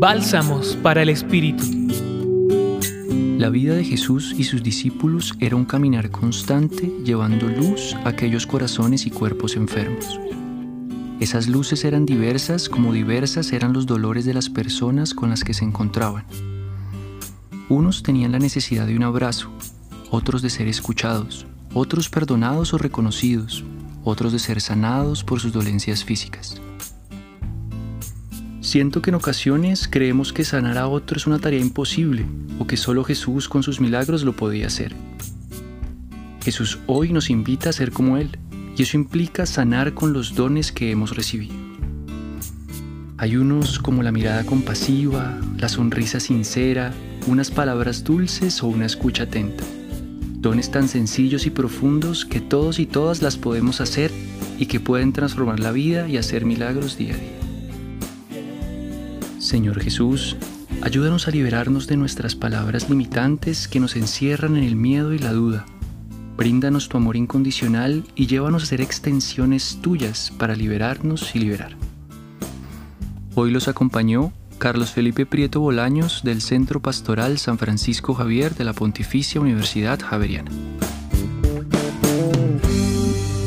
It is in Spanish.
Bálsamos para el Espíritu. La vida de Jesús y sus discípulos era un caminar constante llevando luz a aquellos corazones y cuerpos enfermos. Esas luces eran diversas como diversas eran los dolores de las personas con las que se encontraban. Unos tenían la necesidad de un abrazo, otros de ser escuchados, otros perdonados o reconocidos, otros de ser sanados por sus dolencias físicas. Siento que en ocasiones creemos que sanar a otro es una tarea imposible o que solo Jesús con sus milagros lo podía hacer. Jesús hoy nos invita a ser como Él y eso implica sanar con los dones que hemos recibido. Hay unos como la mirada compasiva, la sonrisa sincera, unas palabras dulces o una escucha atenta. Dones tan sencillos y profundos que todos y todas las podemos hacer y que pueden transformar la vida y hacer milagros día a día. Señor Jesús, ayúdanos a liberarnos de nuestras palabras limitantes que nos encierran en el miedo y la duda. Bríndanos tu amor incondicional y llévanos a ser extensiones tuyas para liberarnos y liberar. Hoy los acompañó Carlos Felipe Prieto Bolaños del Centro Pastoral San Francisco Javier de la Pontificia Universidad Javeriana.